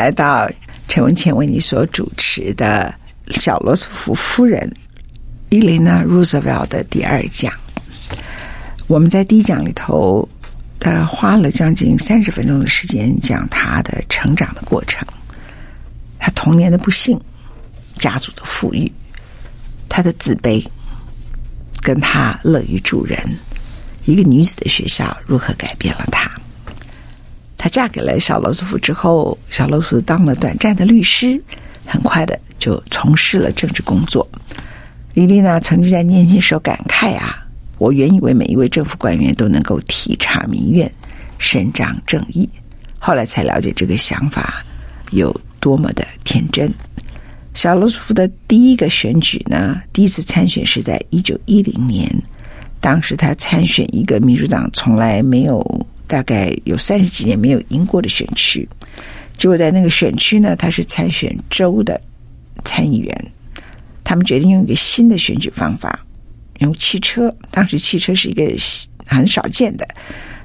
来到陈文茜为你所主持的小罗斯福夫人伊琳娜·罗斯福的第二讲。我们在第一讲里头，他花了将近三十分钟的时间讲她的成长的过程，她童年的不幸，家族的富裕，她的自卑，跟她乐于助人，一个女子的学校如何改变了她。她嫁给了小罗斯福之后，小罗斯当了短暂的律师，很快的就从事了政治工作。伊琳娜曾经在年轻时候感慨啊，我原以为每一位政府官员都能够体察民怨、伸张正义，后来才了解这个想法有多么的天真。小罗斯福的第一个选举呢，第一次参选是在一九一零年，当时他参选一个民主党从来没有。大概有三十几年没有赢过的选区，结果在那个选区呢，他是参选州的参议员。他们决定用一个新的选举方法，用汽车。当时汽车是一个很少见的。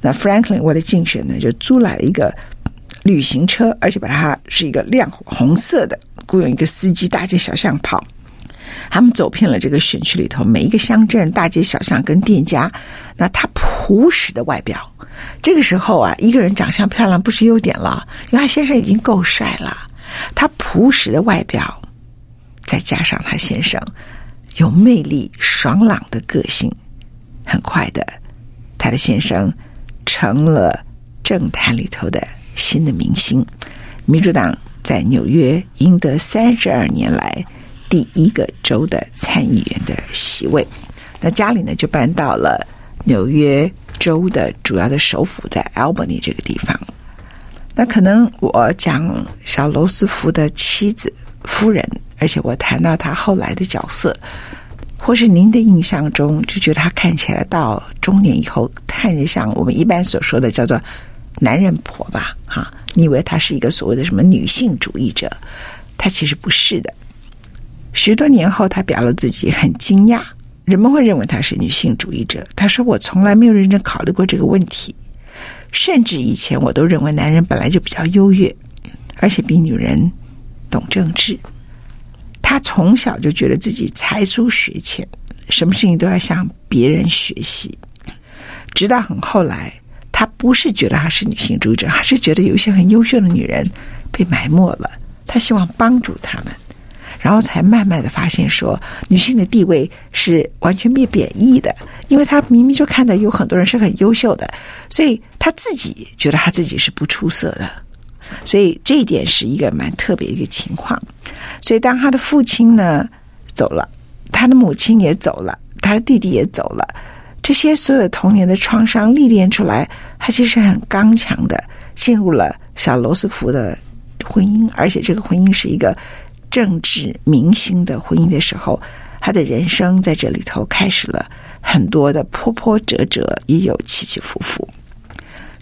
那 Franklin 为了竞选呢，就租来了一个旅行车，而且把它是一个亮红色的，雇佣一个司机大街小巷跑。他们走遍了这个选区里头每一个乡镇、大街小巷跟店家。那他朴实的外表。这个时候啊，一个人长相漂亮不是优点了，因为他先生已经够帅了。他朴实的外表，再加上他先生有魅力、爽朗的个性，很快的，他的先生成了政坛里头的新的明星。民主党在纽约赢得三十二年来第一个州的参议员的席位，那家里呢就搬到了纽约。州的主要的首府在 Albany 这个地方。那可能我讲小罗斯福的妻子夫人，而且我谈到他后来的角色，或是您的印象中就觉得他看起来到中年以后，看着像我们一般所说的叫做男人婆吧？哈，你以为他是一个所谓的什么女性主义者？他其实不是的。十多年后，他表露自己很惊讶。人们会认为他是女性主义者。他说：“我从来没有认真考虑过这个问题，甚至以前我都认为男人本来就比较优越，而且比女人懂政治。他从小就觉得自己才疏学浅，什么事情都要向别人学习。直到很后来，他不是觉得他是女性主义者，他是觉得有一些很优秀的女人被埋没了，他希望帮助他们。”然后才慢慢的发现说，女性的地位是完全被贬义的，因为她明明就看到有很多人是很优秀的，所以她自己觉得她自己是不出色的，所以这一点是一个蛮特别的一个情况。所以当她的父亲呢走了，她的母亲也走了，她的弟弟也走了，这些所有童年的创伤历练出来，她其实很刚强的进入了小罗斯福的婚姻，而且这个婚姻是一个。政治明星的婚姻的时候，他的人生在这里头开始了很多的波波折折，也有起起伏伏。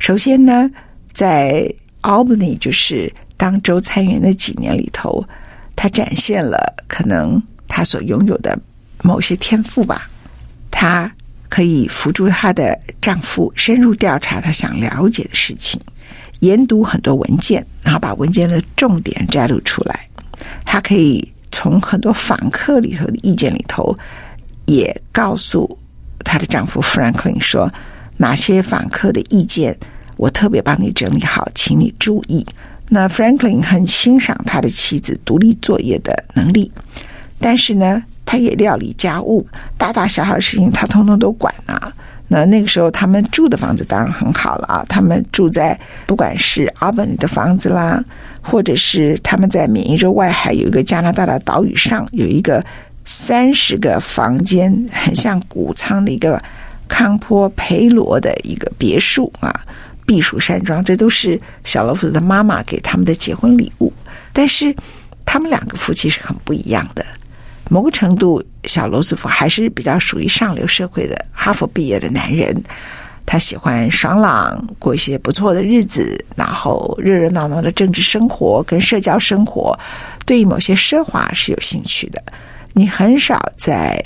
首先呢，在 Albany 就是当州参议员的几年里头，他展现了可能他所拥有的某些天赋吧。他可以辅助她的丈夫深入调查他想了解的事情，研读很多文件，然后把文件的重点摘录出来。她可以从很多访客里头的意见里头，也告诉她的丈夫 Franklin 说，哪些访客的意见我特别帮你整理好，请你注意。那 Franklin 很欣赏他的妻子独立作业的能力，但是呢，他也料理家务，大大小小的事情他通通都管啊。那那个时候他们住的房子当然很好了啊，他们住在不管是 Albany 的房子啦，或者是他们在缅因州外海有一个加拿大的岛屿上有一个三十个房间，很像谷仓的一个康坡培罗的一个别墅啊，避暑山庄，这都是小罗斯福的妈妈给他们的结婚礼物。但是他们两个夫妻是很不一样的。某个程度，小罗斯福还是比较属于上流社会的哈佛毕业的男人，他喜欢爽朗，过一些不错的日子，然后热热闹闹的政治生活跟社交生活，对于某些奢华是有兴趣的。你很少在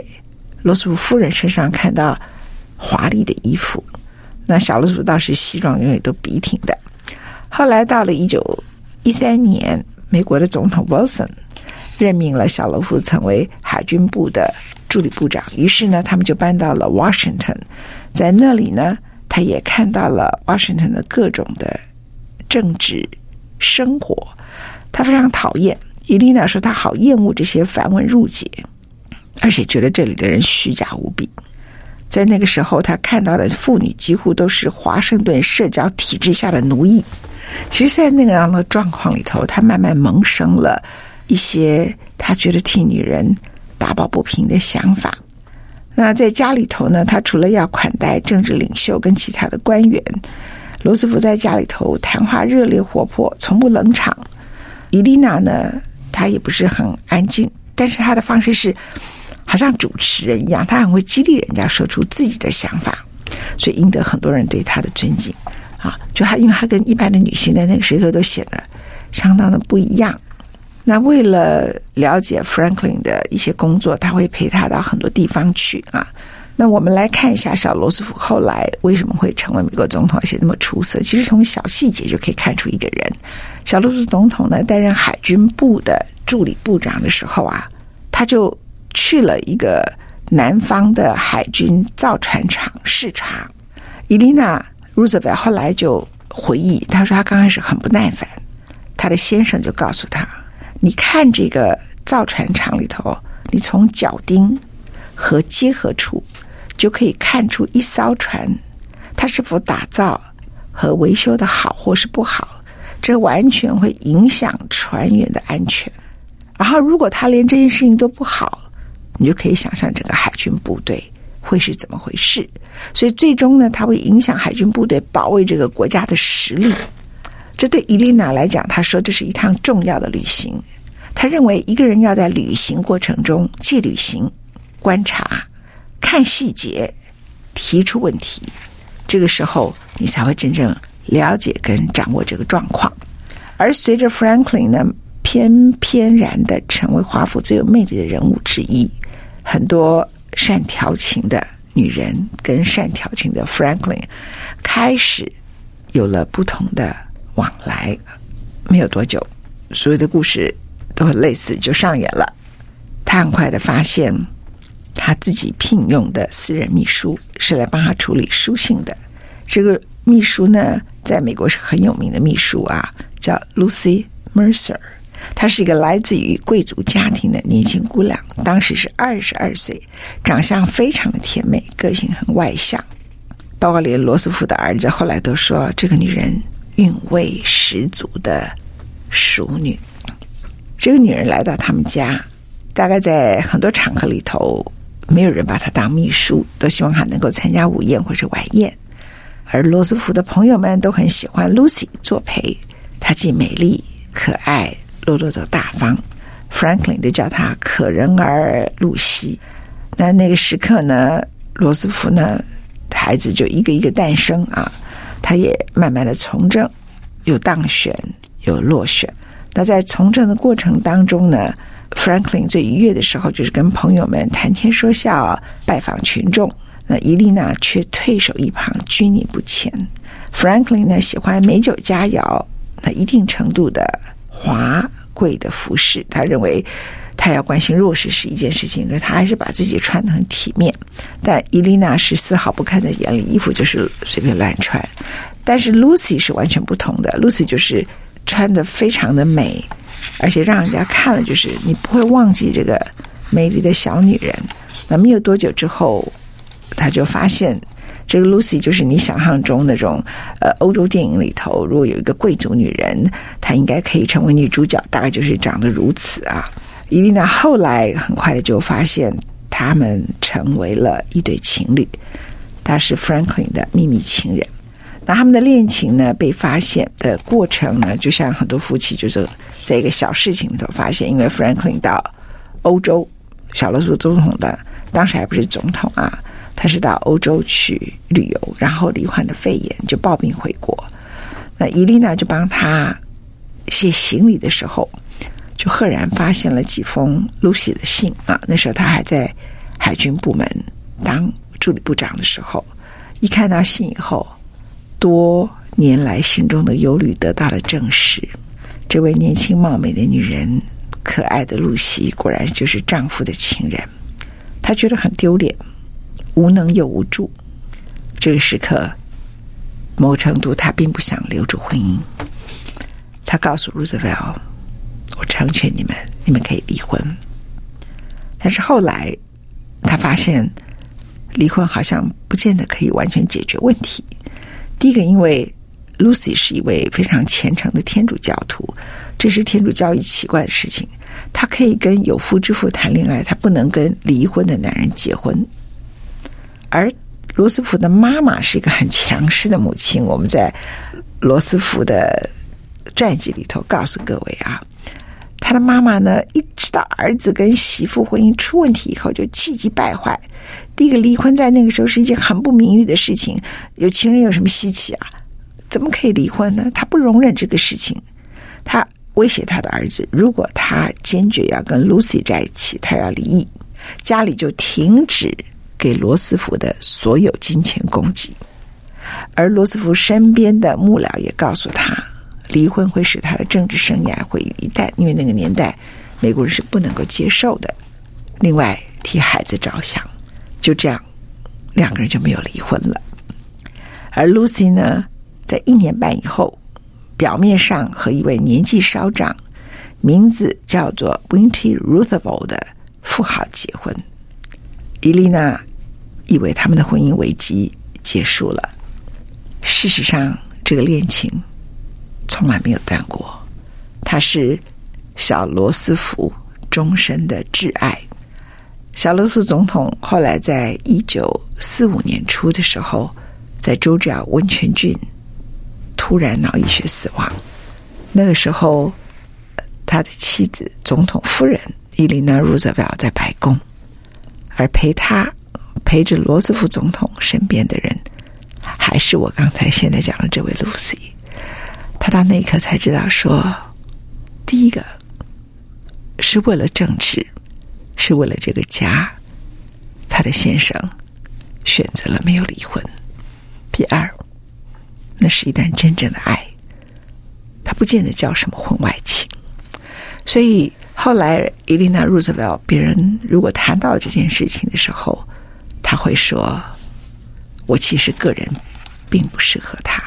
罗斯福夫人身上看到华丽的衣服，那小罗斯倒是西装永远都笔挺的。后来到了一九一三年，美国的总统 Wilson。任命了小罗斯福成为海军部的助理部长，于是呢，他们就搬到了 Washington，在那里呢，他也看到了 Washington 的各种的政治生活，他非常讨厌。伊丽娜说，他好厌恶这些繁文缛节，而且觉得这里的人虚假无比。在那个时候，他看到的妇女几乎都是华盛顿社交体制下的奴役。其实，在那样的状况里头，他慢慢萌生了。一些他觉得替女人打抱不平的想法。那在家里头呢，他除了要款待政治领袖跟其他的官员，罗斯福在家里头谈话热烈活泼，从不冷场。伊丽娜呢，她也不是很安静，但是她的方式是好像主持人一样，她很会激励人家说出自己的想法，所以赢得很多人对她的尊敬啊。就她，因为她跟一般的女性在那个时刻都显得相当的不一样。那为了了解 Franklin 的一些工作，他会陪他到很多地方去啊。那我们来看一下小罗斯福后来为什么会成为美国总统，而且那么出色。其实从小细节就可以看出一个人。小罗斯总统呢，担任海军部的助理部长的时候啊，他就去了一个南方的海军造船厂视察。伊丽娜·罗斯福后来就回忆，他说他刚开始很不耐烦，他的先生就告诉他。你看这个造船厂里头，你从脚钉和结合处就可以看出一艘船它是否打造和维修的好或是不好，这完全会影响船员的安全。然后，如果他连这件事情都不好，你就可以想象整个海军部队会是怎么回事。所以，最终呢，它会影响海军部队保卫这个国家的实力。这对伊丽娜来讲，她说这是一趟重要的旅行。他认为一个人要在旅行过程中既旅行、观察、看细节、提出问题，这个时候你才会真正了解跟掌握这个状况。而随着 Franklin 呢，翩翩然的成为华府最有魅力的人物之一，很多善调情的女人跟善调情的 Franklin 开始有了不同的往来。没有多久，所有的故事。都很类似，就上演了。他很快的发现，他自己聘用的私人秘书是来帮他处理书信的。这个秘书呢，在美国是很有名的秘书啊，叫 Lucy Mercer。她是一个来自于贵族家庭的年轻姑娘，当时是二十二岁，长相非常的甜美，个性很外向。包括连罗斯福的儿子后来都说，这个女人韵味十足的淑女。这个女人来到他们家，大概在很多场合里头，没有人把她当秘书，都希望她能够参加午宴或者晚宴。而罗斯福的朋友们都很喜欢 Lucy 作陪，她既美丽可爱，落落的大方。Franklin 就叫她可人儿露西。那那个时刻呢，罗斯福呢，孩子就一个一个诞生啊，他也慢慢的从政，有当选，有落选。那在从政的过程当中呢，Franklin 最愉悦的时候就是跟朋友们谈天说笑、拜访群众。那伊丽娜却退守一旁，拘泥不前。Franklin 呢喜欢美酒佳肴，那一定程度的华贵的服饰。他认为他要关心弱势是一件事情，可是他还是把自己穿得很体面。但伊丽娜是丝毫不看在眼里，衣服就是随便乱穿。但是 Lucy 是完全不同的，Lucy 就是。穿得非常的美，而且让人家看了就是你不会忘记这个美丽的小女人。那没有多久之后，他就发现这个 Lucy 就是你想象中那种呃欧洲电影里头，如果有一个贵族女人，她应该可以成为女主角，大概就是长得如此啊。伊丽娜后来很快的就发现，他们成为了一对情侣，他是 Franklin 的秘密情人。那他们的恋情呢，被发现的过程呢，就像很多夫妻就是在一个小事情里头发现，因为 Franklin 到欧洲，小罗斯总统的当时还不是总统啊，他是到欧洲去旅游，然后罹患的肺炎，就抱病回国。那伊丽娜就帮他卸行李的时候，就赫然发现了几封 Lucy 的信啊。那时候他还在海军部门当助理部长的时候，一看到信以后。多年来心中的忧虑得到了证实，这位年轻貌美的女人，可爱的露西，果然就是丈夫的情人。她觉得很丢脸，无能又无助。这个时刻，某程度她并不想留住婚姻。她告诉 Roosevelt：“ 成全你们，你们可以离婚。”但是后来，她发现离婚好像不见得可以完全解决问题。第一个，因为 Lucy 是一位非常虔诚的天主教徒，这是天主教一奇怪的事情。她可以跟有夫之妇谈恋爱，她不能跟离婚的男人结婚。而罗斯福的妈妈是一个很强势的母亲。我们在罗斯福的传记里头告诉各位啊，他的妈妈呢，一知道儿子跟媳妇婚姻出问题以后，就气急败坏。第一个离婚在那个时候是一件很不名誉的事情，有情人有什么稀奇啊？怎么可以离婚呢？他不容忍这个事情，他威胁他的儿子，如果他坚决要跟 Lucy 在一起，他要离异，家里就停止给罗斯福的所有金钱供给。而罗斯福身边的幕僚也告诉他，离婚会使他的政治生涯毁于一旦，因为那个年代美国人是不能够接受的。另外，替孩子着想。就这样，两个人就没有离婚了。而 Lucy 呢，在一年半以后，表面上和一位年纪稍长、名字叫做 Winty Roosevelt 的富豪结婚。伊丽娜以为他们的婚姻危机结束了，事实上，这个恋情从来没有断过。他是小罗斯福终身的挚爱。小罗斯福总统后来在一九四五年初的时候，在佐治亚温泉郡突然脑溢血死亡。那个时候，他的妻子总统夫人伊琳娜·罗斯福在白宫，而陪他陪着罗斯福总统身边的人，还是我刚才现在讲的这位露西。他到那一刻才知道说，第一个是为了政治。是为了这个家，他的先生选择了没有离婚。第二，那是一段真正的爱，他不见得叫什么婚外情。所以后来伊丽娜·罗斯福，别人如果谈到这件事情的时候，他会说：“我其实个人并不适合他。”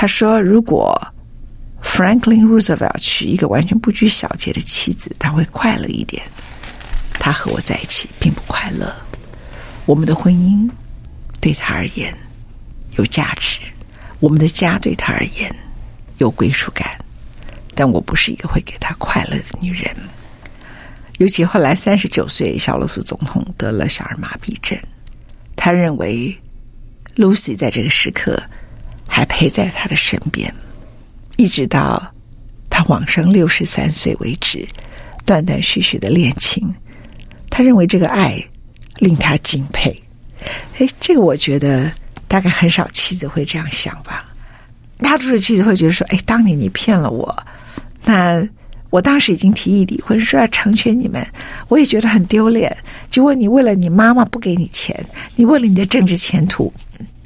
他说：“如果 Franklin Roosevelt 娶一个完全不拘小节的妻子，他会快乐一点。”他和我在一起并不快乐，我们的婚姻对他而言有价值，我们的家对他而言有归属感，但我不是一个会给他快乐的女人。尤其后来三十九岁，小罗斯总统得了小儿麻痹症，他认为 Lucy 在这个时刻还陪在他的身边，一直到他往生六十三岁为止，断断续续的恋情。他认为这个爱令他敬佩，哎，这个我觉得大概很少妻子会这样想吧。大多数妻子会觉得说：“哎，当年你骗了我，那我当时已经提议离婚，说要成全你们，我也觉得很丢脸。结果你为了你妈妈不给你钱，你为了你的政治前途，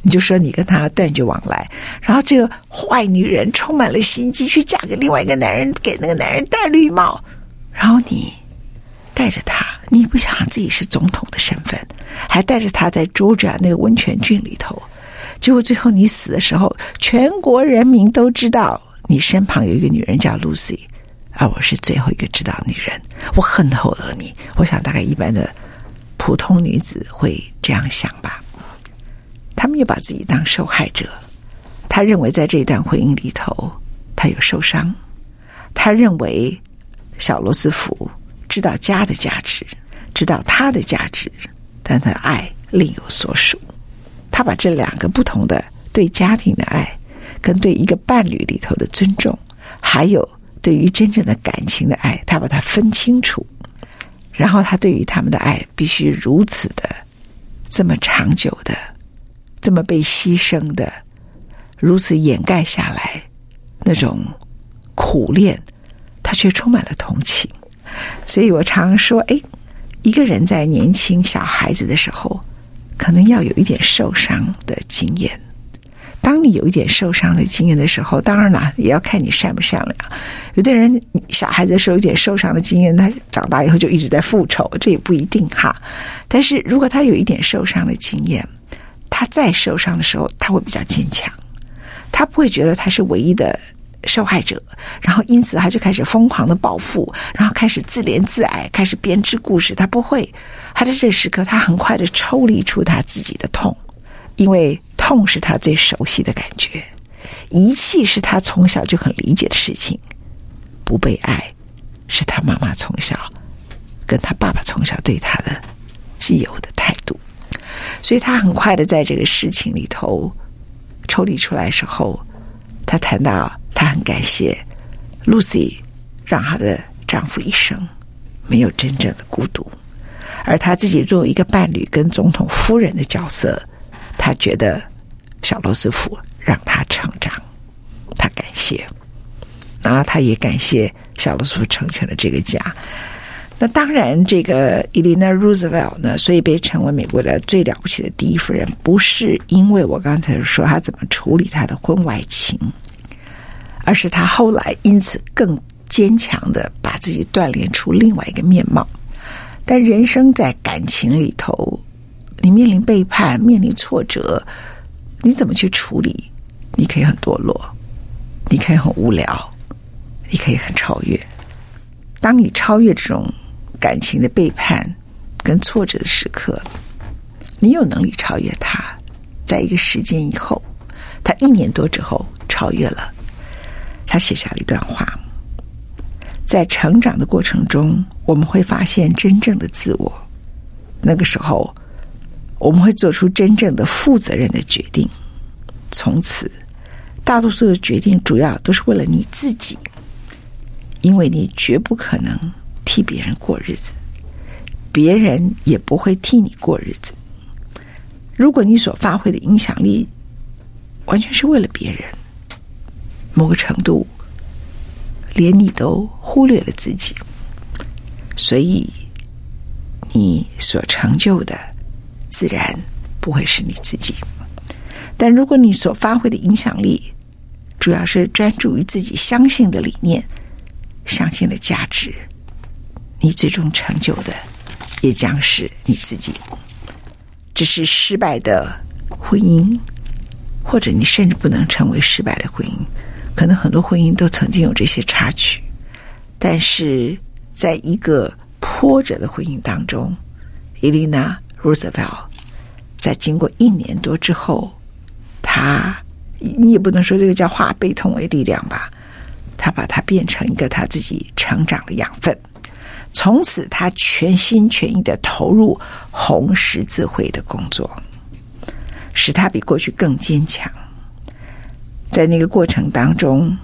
你就说你跟他断绝往来，然后这个坏女人充满了心机，去嫁给另外一个男人，给那个男人戴绿帽，然后你。”带着他，你不想自己是总统的身份，还带着他在周着那个温泉郡里头，结果最后你死的时候，全国人民都知道你身旁有一个女人叫 Lucy，而我是最后一个知道女人，我恨透了你。我想大概一般的普通女子会这样想吧。他们又把自己当受害者。他认为在这段婚姻里头，他有受伤。他认为小罗斯福知道家的价值，知道他的价值，但他的爱另有所属。他把这两个不同的对家庭的爱，跟对一个伴侣里头的尊重，还有对于真正的感情的爱，他把它分清楚。然后他对于他们的爱必须如此的。这么长久的，这么被牺牲的，如此掩盖下来那种苦恋，他却充满了同情。所以我常说，哎，一个人在年轻小孩子的时候，可能要有一点受伤的经验。当你有一点受伤的经验的时候，当然了，也要看你善不善良。有的人小孩子时候有点受伤的经验，他长大以后就一直在复仇，这也不一定哈。但是如果他有一点受伤的经验，他再受伤的时候，他会比较坚强，他不会觉得他是唯一的受害者，然后因此他就开始疯狂的报复，然后开始自怜自哀，开始编织故事。他不会，他在这时刻，他很快的抽离出他自己的痛。因为痛是他最熟悉的感觉，遗弃是他从小就很理解的事情，不被爱是他妈妈从小跟他爸爸从小对他的既有的态度，所以他很快的在这个事情里头抽离出来的时候，他谈到他很感谢 Lucy 让她的丈夫一生没有真正的孤独，而他自己作为一个伴侣跟总统夫人的角色。他觉得小罗斯福让他成长，他感谢，然后他也感谢小罗斯福成全了这个家。那当然，这个 Eleanor Roosevelt 呢，所以被称为美国的最了不起的第一夫人，不是因为我刚才说他怎么处理他的婚外情，而是他后来因此更坚强的把自己锻炼出另外一个面貌。但人生在感情里头。你面临背叛，面临挫折，你怎么去处理？你可以很堕落，你可以很无聊，你可以很超越。当你超越这种感情的背叛跟挫折的时刻，你有能力超越他。在一个时间以后，他一年多之后超越了。他写下了一段话：在成长的过程中，我们会发现真正的自我。那个时候。我们会做出真正的负责任的决定。从此，大多数的决定主要都是为了你自己，因为你绝不可能替别人过日子，别人也不会替你过日子。如果你所发挥的影响力完全是为了别人，某个程度连你都忽略了自己，所以你所成就的。自然不会是你自己，但如果你所发挥的影响力主要是专注于自己相信的理念、相信的价值，你最终成就的也将是你自己。只是失败的婚姻，或者你甚至不能成为失败的婚姻，可能很多婚姻都曾经有这些插曲，但是在一个波折的婚姻当中，伊丽娜。Roosevelt 在经过一年多之后，他你也不能说这个叫化悲痛为力量吧，他把它变成一个他自己成长的养分。从此，他全心全意的投入红十字会的工作，使他比过去更坚强。在那个过程当中，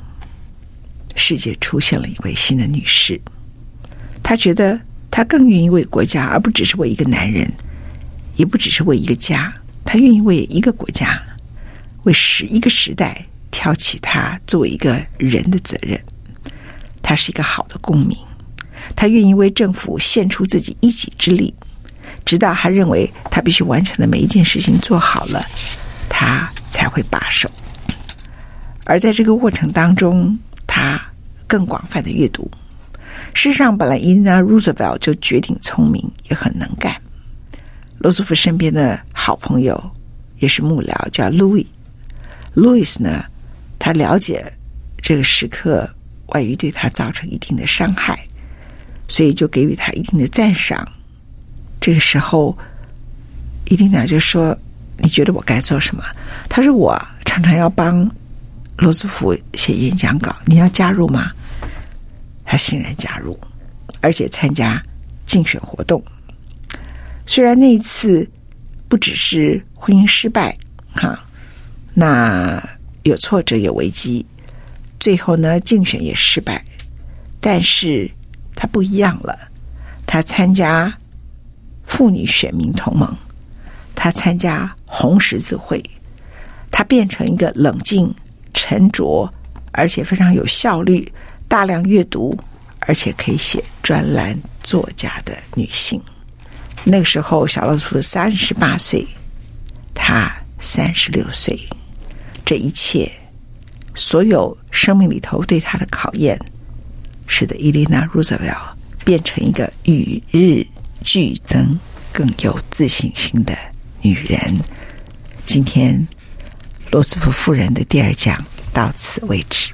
世界出现了一位新的女士，她觉得她更愿意为国家，而不只是为一个男人。也不只是为一个家，她愿意为一个国家，为十一个时代挑起他作为一个人的责任。他是一个好的公民，他愿意为政府献出自己一己之力，直到他认为他必须完成的每一件事情做好了，他才会罢手。而在这个过程当中，他更广泛的阅读。事实上，本来伊丽娜·罗斯福就绝顶聪明，也很能干。罗斯福身边的好朋友也是幕僚，叫 Louis。Louis 呢，他了解这个时刻外遇对他造成一定的伤害，所以就给予他一定的赞赏。这个时候，伊丽娜就说：“你觉得我该做什么？他说：“我常常要帮罗斯福写演讲稿，你要加入吗？”他欣然加入，而且参加竞选活动。虽然那一次不只是婚姻失败，哈，那有挫折有危机，最后呢，竞选也失败，但是他不一样了。他参加妇女选民同盟，他参加红十字会，他变成一个冷静、沉着，而且非常有效率、大量阅读，而且可以写专栏作家的女性。那个时候，小罗斯福三十八岁，他三十六岁，这一切，所有生命里头对他的考验，使得伊丽娜·罗斯福变成一个与日俱增、更有自信心的女人。今天，罗斯福夫人的第二讲到此为止。